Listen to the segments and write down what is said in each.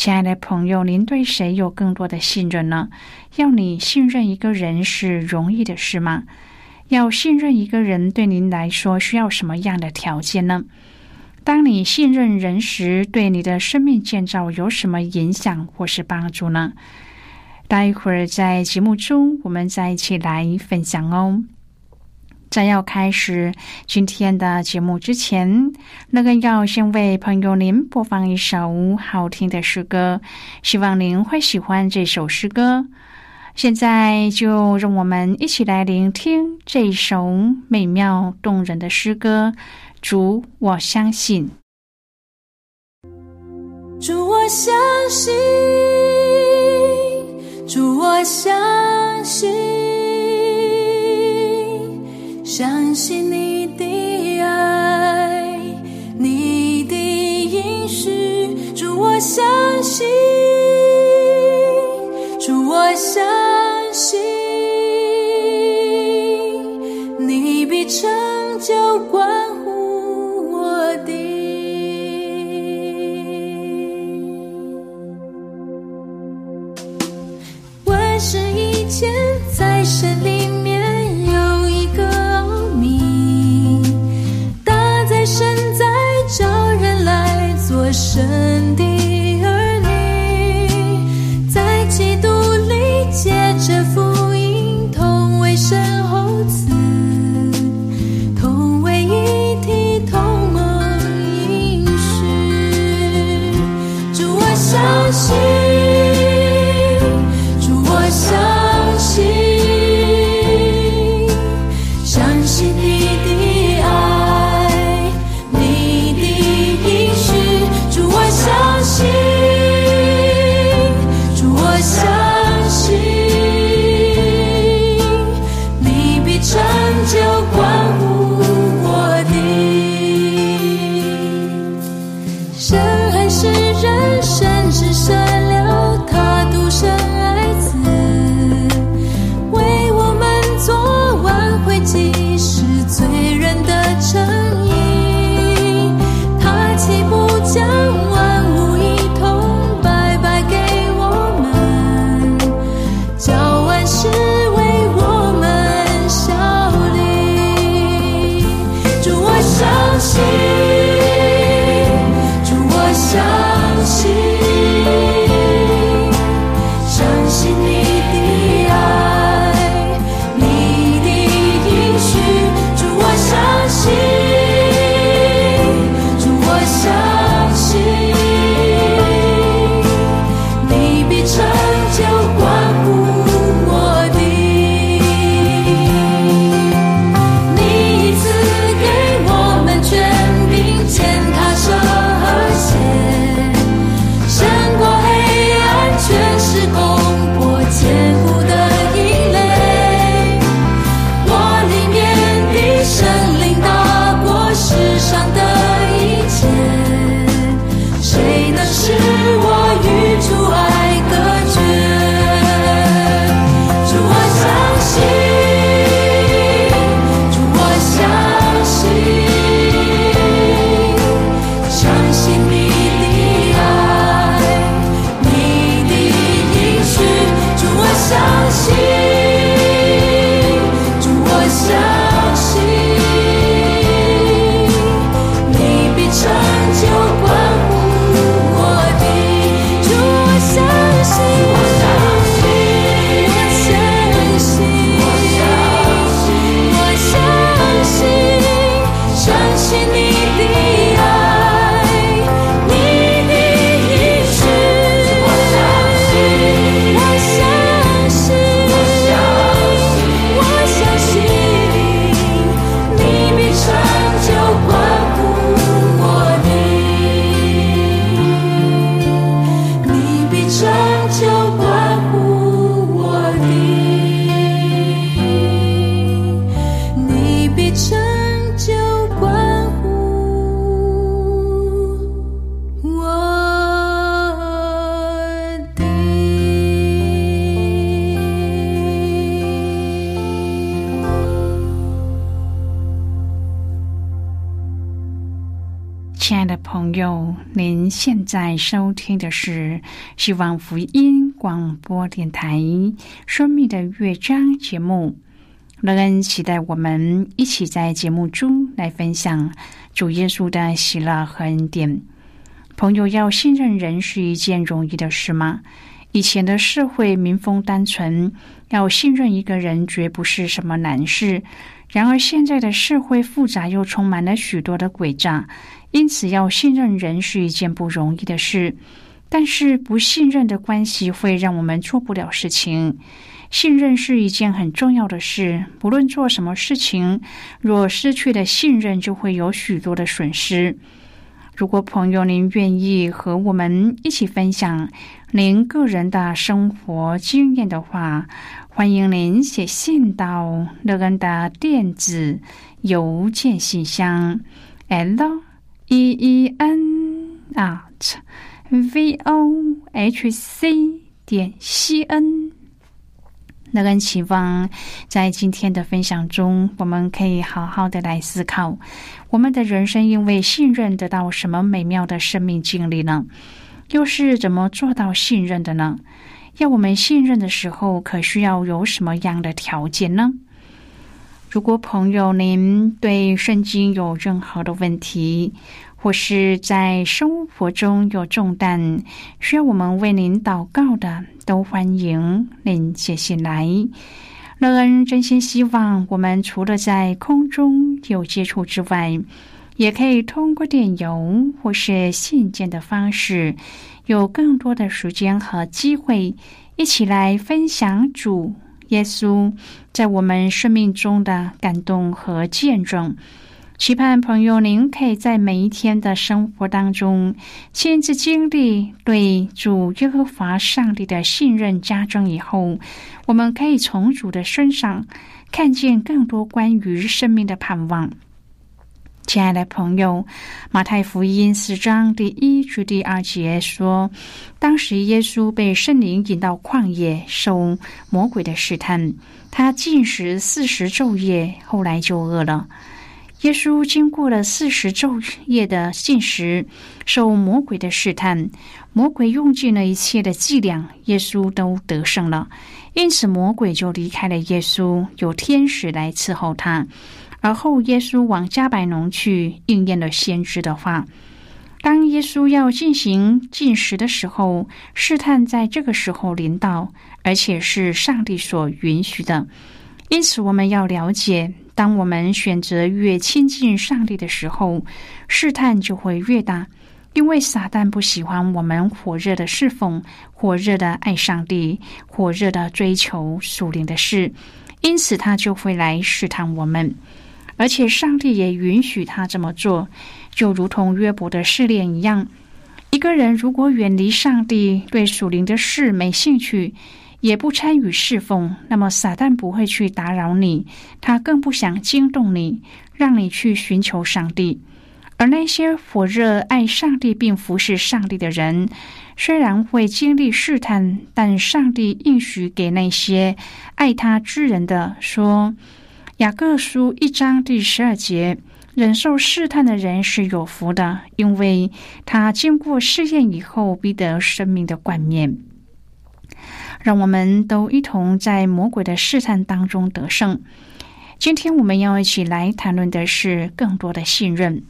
亲爱的朋友，您对谁有更多的信任呢？要你信任一个人是容易的事吗？要信任一个人对您来说需要什么样的条件呢？当你信任人时，对你的生命建造有什么影响或是帮助呢？待会儿在节目中，我们再一起来分享哦。在要开始今天的节目之前，那个要先为朋友您播放一首好听的诗歌，希望您会喜欢这首诗歌。现在就让我们一起来聆听这首美妙动人的诗歌。主，我相信。主，我相信。主，我相信。相信你的爱，你的应许，主我相信，主我相信，你必成就关是人生亲爱的朋友，您现在收听的是希望福音广播电台《生命的乐章》节目。乐恩期待我们一起在节目中来分享主耶稣的喜乐和恩典。朋友，要信任人是一件容易的事吗？以前的社会民风单纯，要信任一个人绝不是什么难事。然而现在的社会复杂，又充满了许多的诡诈。因此，要信任人是一件不容易的事，但是不信任的关系会让我们做不了事情。信任是一件很重要的事，不论做什么事情，若失去了信任，就会有许多的损失。如果朋友您愿意和我们一起分享您个人的生活经验的话，欢迎您写信到乐恩的电子邮件信箱 l。e e n at v o h c 点 c n，那个期望在今天的分享中，我们可以好好的来思考，我们的人生因为信任得到什么美妙的生命经历呢？又是怎么做到信任的呢？要我们信任的时候，可需要有什么样的条件呢？如果朋友您对圣经有任何的问题，或是在生活中有重担需要我们为您祷告的，都欢迎您写信来。乐恩真心希望我们除了在空中有接触之外，也可以通过电邮或是信件的方式，有更多的时间和机会，一起来分享主。耶稣在我们生命中的感动和见证，期盼朋友您可以在每一天的生活当中亲自经历对主耶和华上帝的信任加增以后，我们可以从主的身上看见更多关于生命的盼望。亲爱的朋友，《马太福音》四章第一至第二节说，当时耶稣被圣灵引到旷野，受魔鬼的试探。他进食四十昼夜，后来就饿了。耶稣经过了四十昼夜的进食，受魔鬼的试探，魔鬼用尽了一切的伎俩，耶稣都得胜了。因此，魔鬼就离开了耶稣，有天使来伺候他。而后，耶稣往加百农去，应验了先知的话。当耶稣要进行进食的时候，试探在这个时候临到，而且是上帝所允许的。因此，我们要了解，当我们选择越亲近上帝的时候，试探就会越大。因为撒旦不喜欢我们火热的侍奉、火热的爱上帝、火热的追求属灵的事，因此他就会来试探我们。而且上帝也允许他这么做，就如同约伯的试炼一样。一个人如果远离上帝，对属灵的事没兴趣，也不参与侍奉，那么撒旦不会去打扰你，他更不想惊动你，让你去寻求上帝。而那些火热爱上帝并服侍上帝的人，虽然会经历试探，但上帝应许给那些爱他之人的说。雅各书一章第十二节：忍受试探的人是有福的，因为他经过试验以后，必得生命的冠冕。让我们都一同在魔鬼的试探当中得胜。今天我们要一起来谈论的是更多的信任。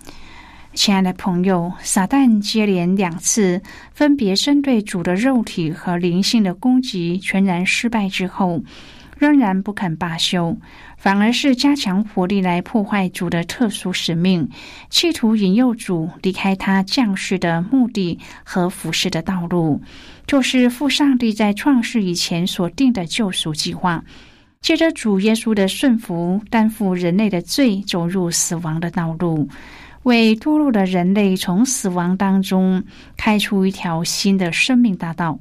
亲爱的朋友，撒旦接连两次分别针对主的肉体和灵性的攻击，全然失败之后。仍然不肯罢休，反而是加强火力来破坏主的特殊使命，企图引诱主离开他降世的目的和服侍的道路，就是父上帝在创世以前所定的救赎计划。借着主耶稣的顺服，担负人类的罪，走入死亡的道路，为堕落的人类从死亡当中开出一条新的生命大道。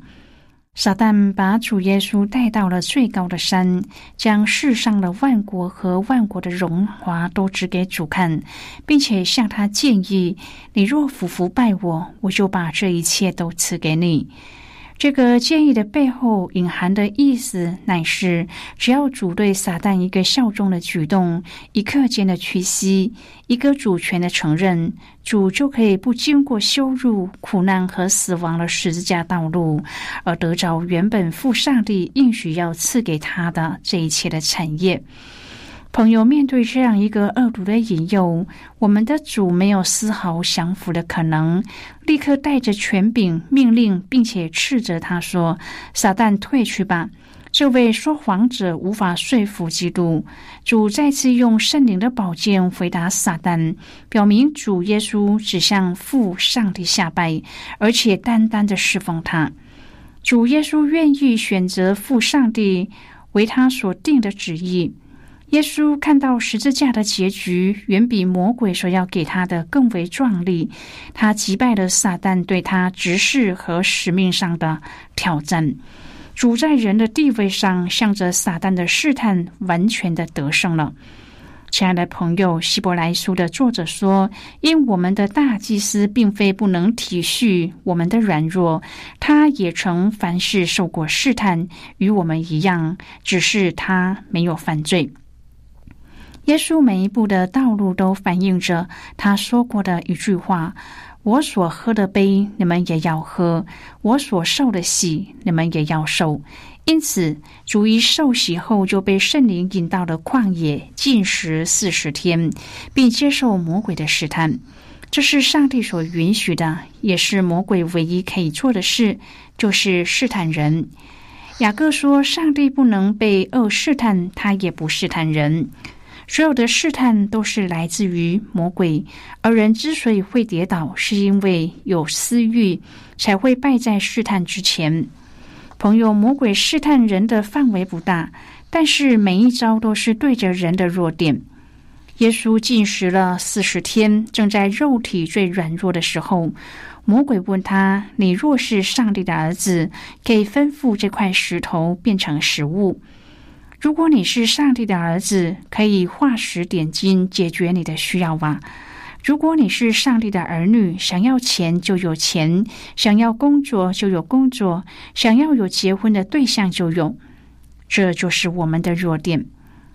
撒旦把主耶稣带到了最高的山，将世上的万国和万国的荣华都指给主看，并且向他建议：“你若俯伏拜我，我就把这一切都赐给你。”这个建议的背后隐含的意思，乃是只要主对撒旦一个效忠的举动，一刻间的屈膝，一个主权的承认，主就可以不经过羞辱、苦难和死亡的十字架道路，而得着原本父上帝应许要赐给他的这一切的产业。朋友，面对这样一个恶毒的引诱，我们的主没有丝毫降服的可能，立刻带着权柄命令，并且斥责他说：“撒旦，退去吧！”这位说谎者无法说服基督。主再次用圣灵的宝剑回答撒旦，表明主耶稣只向父上帝下拜，而且单单的侍奉他。主耶稣愿意选择父上帝为他所定的旨意。耶稣看到十字架的结局远比魔鬼所要给他的更为壮丽，他击败了撒旦对他执事和使命上的挑战。主在人的地位上，向着撒旦的试探，完全的得胜了。亲爱的朋友，希伯来书的作者说：“因我们的大祭司并非不能体恤我们的软弱，他也曾凡事受过试探，与我们一样，只是他没有犯罪。”耶稣每一步的道路都反映着他说过的一句话：“我所喝的杯，你们也要喝；我所受的洗，你们也要受。”因此，主一受洗后就被圣灵引到了旷野，禁食四十天，并接受魔鬼的试探。这是上帝所允许的，也是魔鬼唯一可以做的事，就是试探人。雅各说：“上帝不能被恶试探，他也不试探人。”所有的试探都是来自于魔鬼，而人之所以会跌倒，是因为有私欲，才会败在试探之前。朋友，魔鬼试探人的范围不大，但是每一招都是对着人的弱点。耶稣进食了四十天，正在肉体最软弱的时候，魔鬼问他：“你若是上帝的儿子，可以吩咐这块石头变成食物。”如果你是上帝的儿子，可以化石点金解决你的需要吗？如果你是上帝的儿女，想要钱就有钱，想要工作就有工作，想要有结婚的对象就有，这就是我们的弱点，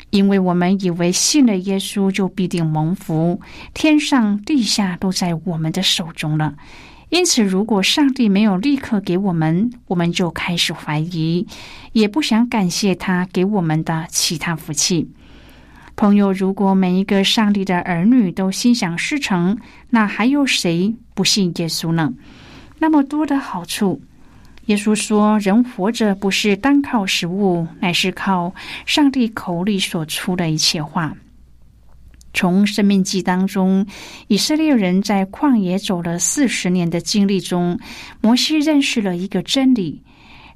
因为我们以为信了耶稣就必定蒙福，天上地下都在我们的手中了。因此，如果上帝没有立刻给我们，我们就开始怀疑，也不想感谢他给我们的其他福气。朋友，如果每一个上帝的儿女都心想事成，那还有谁不信耶稣呢？那么多的好处，耶稣说：“人活着不是单靠食物，乃是靠上帝口里所出的一切话。”从生命记当中，以色列人在旷野走了四十年的经历中，摩西认识了一个真理：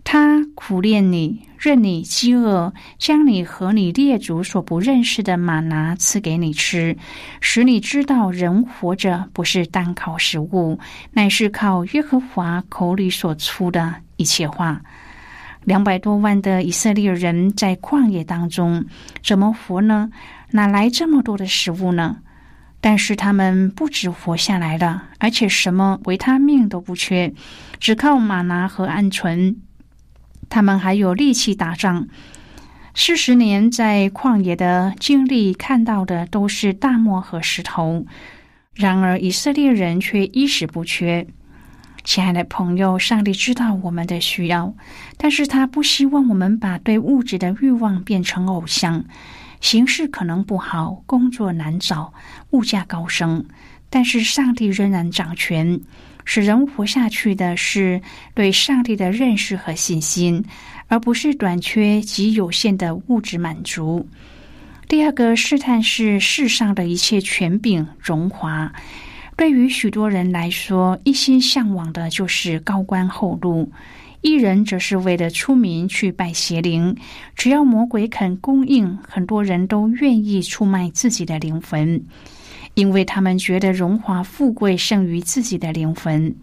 他苦练你，任你饥饿，将你和你列祖所不认识的玛拿赐给你吃，使你知道人活着不是单靠食物，乃是靠耶和华口里所出的一切话。两百多万的以色列人在旷野当中怎么活呢？哪来这么多的食物呢？但是他们不止活下来了，而且什么维他命都不缺，只靠玛拿和鹌鹑。他们还有力气打仗。四十年在旷野的经历，看到的都是大漠和石头。然而以色列人却衣食不缺。亲爱的朋友，上帝知道我们的需要，但是他不希望我们把对物质的欲望变成偶像。形势可能不好，工作难找，物价高升，但是上帝仍然掌权。使人活下去的是对上帝的认识和信心，而不是短缺及有限的物质满足。第二个试探是世上的一切权柄荣华。对于许多人来说，一心向往的就是高官厚禄。一人则是为了出名去拜邪灵，只要魔鬼肯供应，很多人都愿意出卖自己的灵魂，因为他们觉得荣华富贵胜于自己的灵魂。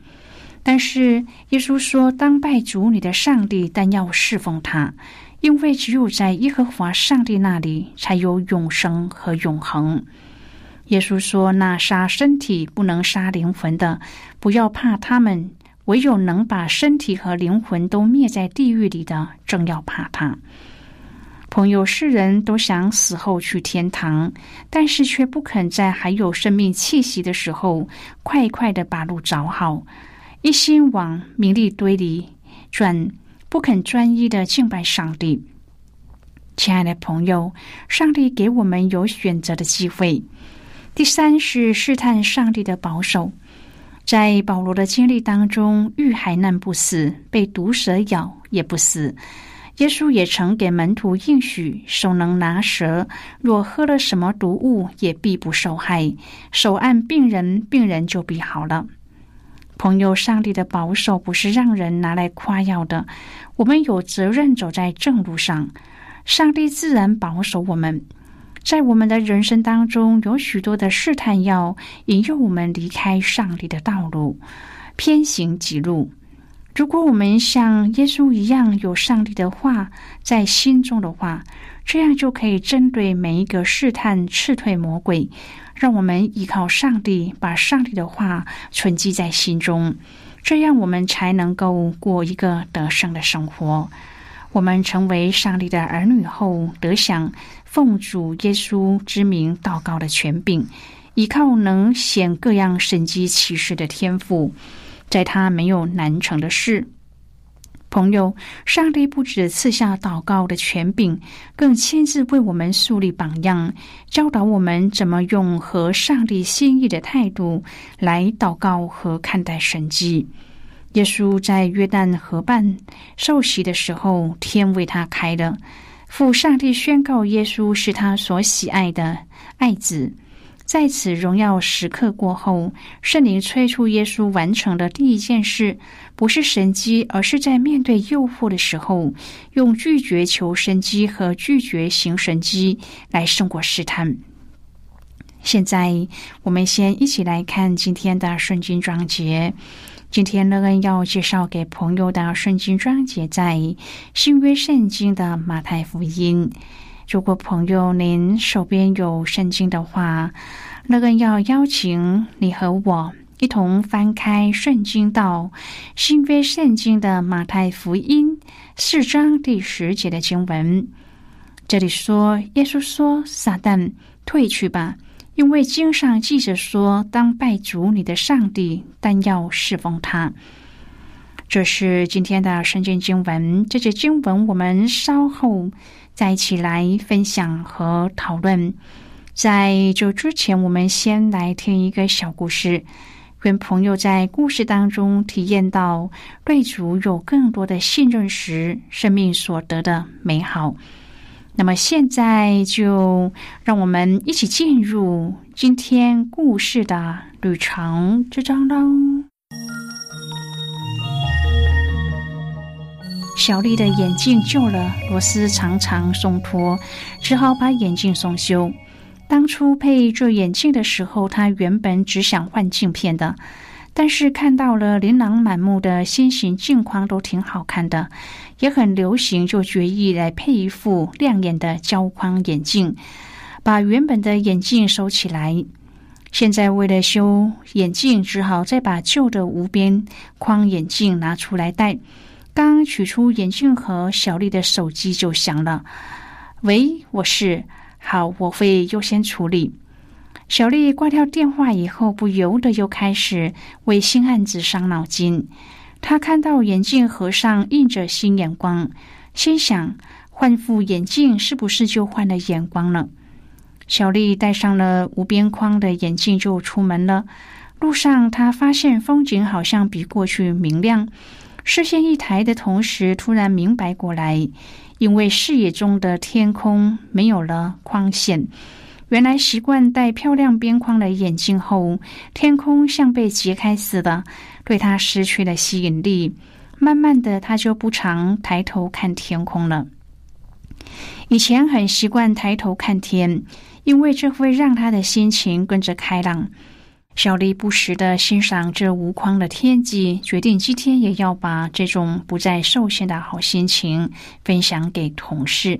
但是耶稣说：“当拜主你的上帝，但要侍奉他，因为只有在耶和华上帝那里才有永生和永恒。”耶稣说：“那杀身体不能杀灵魂的，不要怕他们。”唯有能把身体和灵魂都灭在地狱里的，正要怕他。朋友，世人都想死后去天堂，但是却不肯在还有生命气息的时候，快快的把路找好，一心往名利堆里转，不肯专一的敬拜上帝。亲爱的朋友，上帝给我们有选择的机会。第三是试探上帝的保守，在保罗的经历当中，遇海难不死，被毒蛇咬也不死。耶稣也曾给门徒应许：手能拿蛇，若喝了什么毒物，也必不受害。手按病人，病人就必好了。朋友，上帝的保守不是让人拿来夸耀的。我们有责任走在正路上，上帝自然保守我们。在我们的人生当中，有许多的试探要引诱我们离开上帝的道路，偏行己路。如果我们像耶稣一样有上帝的话在心中的话，这样就可以针对每一个试探斥退魔鬼。让我们依靠上帝，把上帝的话存记在心中，这样我们才能够过一个得胜的生活。我们成为上帝的儿女后，得享奉主耶稣之名祷告的权柄，依靠能显各样神机骑士的天赋。在他没有难成的事，朋友，上帝不止赐下祷告的权柄，更亲自为我们树立榜样，教导我们怎么用合上帝心意的态度来祷告和看待神迹。耶稣在约旦河畔受洗的时候，天为他开了，父上帝宣告耶稣是他所喜爱的爱子。在此荣耀时刻过后，圣灵催促耶稣完成的第一件事，不是神机，而是在面对诱惑的时候，用拒绝求神机和拒绝行神机来胜过试探。现在，我们先一起来看今天的圣经章节。今天乐恩要介绍给朋友的圣经章节，在新约圣经的马太福音。如果朋友您手边有圣经的话，乐恩要邀请你和我一同翻开圣经到新约圣经的马太福音四章第十节的经文。这里说，耶稣说：“撒旦退去吧，因为经上记着说，当拜主你的上帝，但要侍奉他。”这是今天的圣经经文。这节经文我们稍后。再一起来分享和讨论。在这之前，我们先来听一个小故事，跟朋友在故事当中体验到对主有更多的信任时，生命所得的美好。那么，现在就让我们一起进入今天故事的旅程之中喽。小丽的眼镜旧了，螺丝常常松脱，只好把眼镜送修。当初配这眼镜的时候，她原本只想换镜片的，但是看到了琳琅满目的新型镜框都挺好看的，也很流行，就决意来配一副亮眼的胶框眼镜，把原本的眼镜收起来。现在为了修眼镜，只好再把旧的无边框眼镜拿出来戴。刚取出眼镜盒，小丽的手机就响了。喂，我是好，我会优先处理。小丽挂掉电话以后，不由得又开始为新案子伤脑筋。她看到眼镜盒上印着“新眼光”，心想：换副眼镜是不是就换了眼光了？小丽戴上了无边框的眼镜就出门了。路上，她发现风景好像比过去明亮。视线一抬的同时，突然明白过来，因为视野中的天空没有了框线。原来习惯戴漂亮边框的眼镜后，天空像被揭开似的，对他失去了吸引力。慢慢的，他就不常抬头看天空了。以前很习惯抬头看天，因为这会让他的心情跟着开朗。小丽不时的欣赏这无框的天际，决定今天也要把这种不再受限的好心情分享给同事。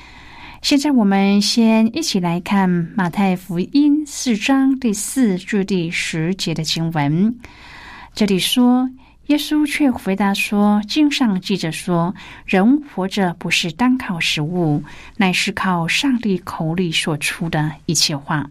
现在我们先一起来看马太福音四章第四至第十节的经文。这里说，耶稣却回答说：“经上记着说，人活着不是单靠食物，乃是靠上帝口里所出的一切话。”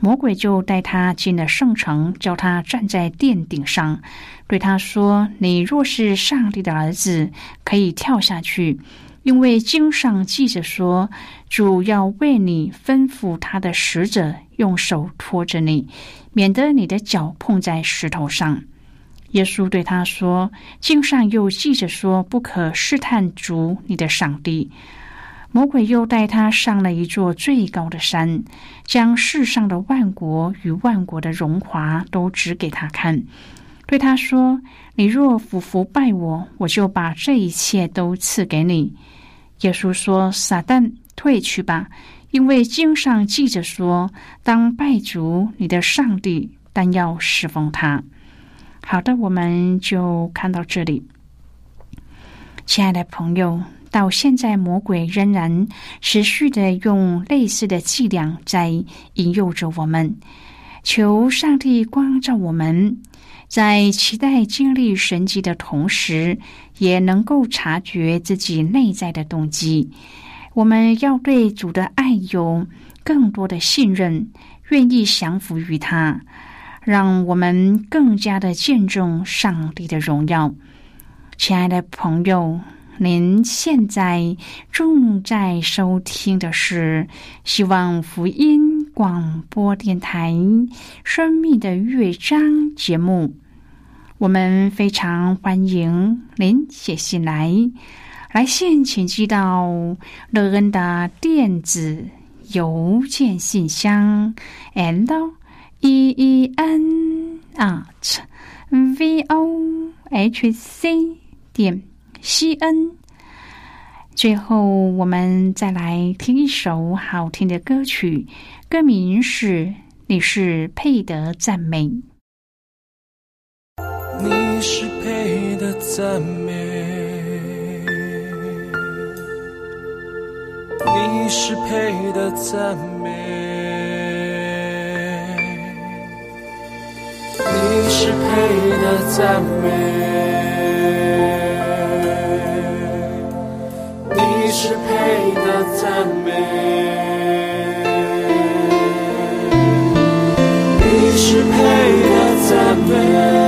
魔鬼就带他进了圣城，叫他站在殿顶上，对他说：“你若是上帝的儿子，可以跳下去。”因为经上记着说，主要为你吩咐他的使者用手托着你，免得你的脚碰在石头上。耶稣对他说：“经上又记着说，不可试探主你的上帝。”魔鬼又带他上了一座最高的山，将世上的万国与万国的荣华都指给他看，对他说：“你若俯伏拜我，我就把这一切都赐给你。”耶稣说：“撒旦，退去吧，因为经上记着说，当拜主你的上帝，但要侍奉他。”好的，我们就看到这里。亲爱的朋友，到现在魔鬼仍然持续的用类似的伎俩在引诱着我们。求上帝光照我们。在期待经历神迹的同时，也能够察觉自己内在的动机。我们要对主的爱有更多的信任，愿意降服于他，让我们更加的见证上帝的荣耀。亲爱的朋友，您现在正在收听的是希望福音。广播电台《生命的乐章》节目，我们非常欢迎您写信来。来信请寄到乐恩的电子邮件信箱：l e e n at v o h c 点 c n。最后，我们再来听一首好听的歌曲。歌名是“你是配得赞美”，你是配得赞美，你是配得赞美，你是配得赞美，你是配得赞美。是配的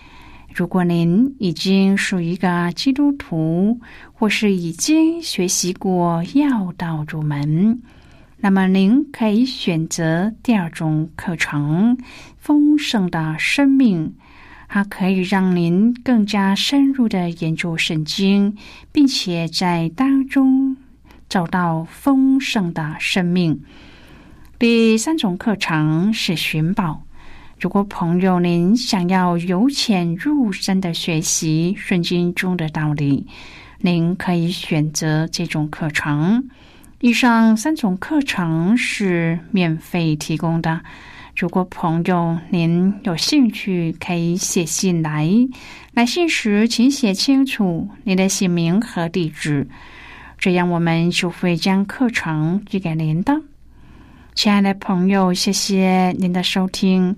如果您已经是一个基督徒，或是已经学习过要道入门，那么您可以选择第二种课程——丰盛的生命。它可以让您更加深入的研究圣经，并且在当中找到丰盛的生命。第三种课程是寻宝。如果朋友您想要由浅入深的学习圣经中的道理，您可以选择这种课程。以上三种课程是免费提供的。如果朋友您有兴趣，可以写信来。来信时，请写清楚您的姓名和地址，这样我们就会将课程寄给您的。亲爱的朋友，谢谢您的收听。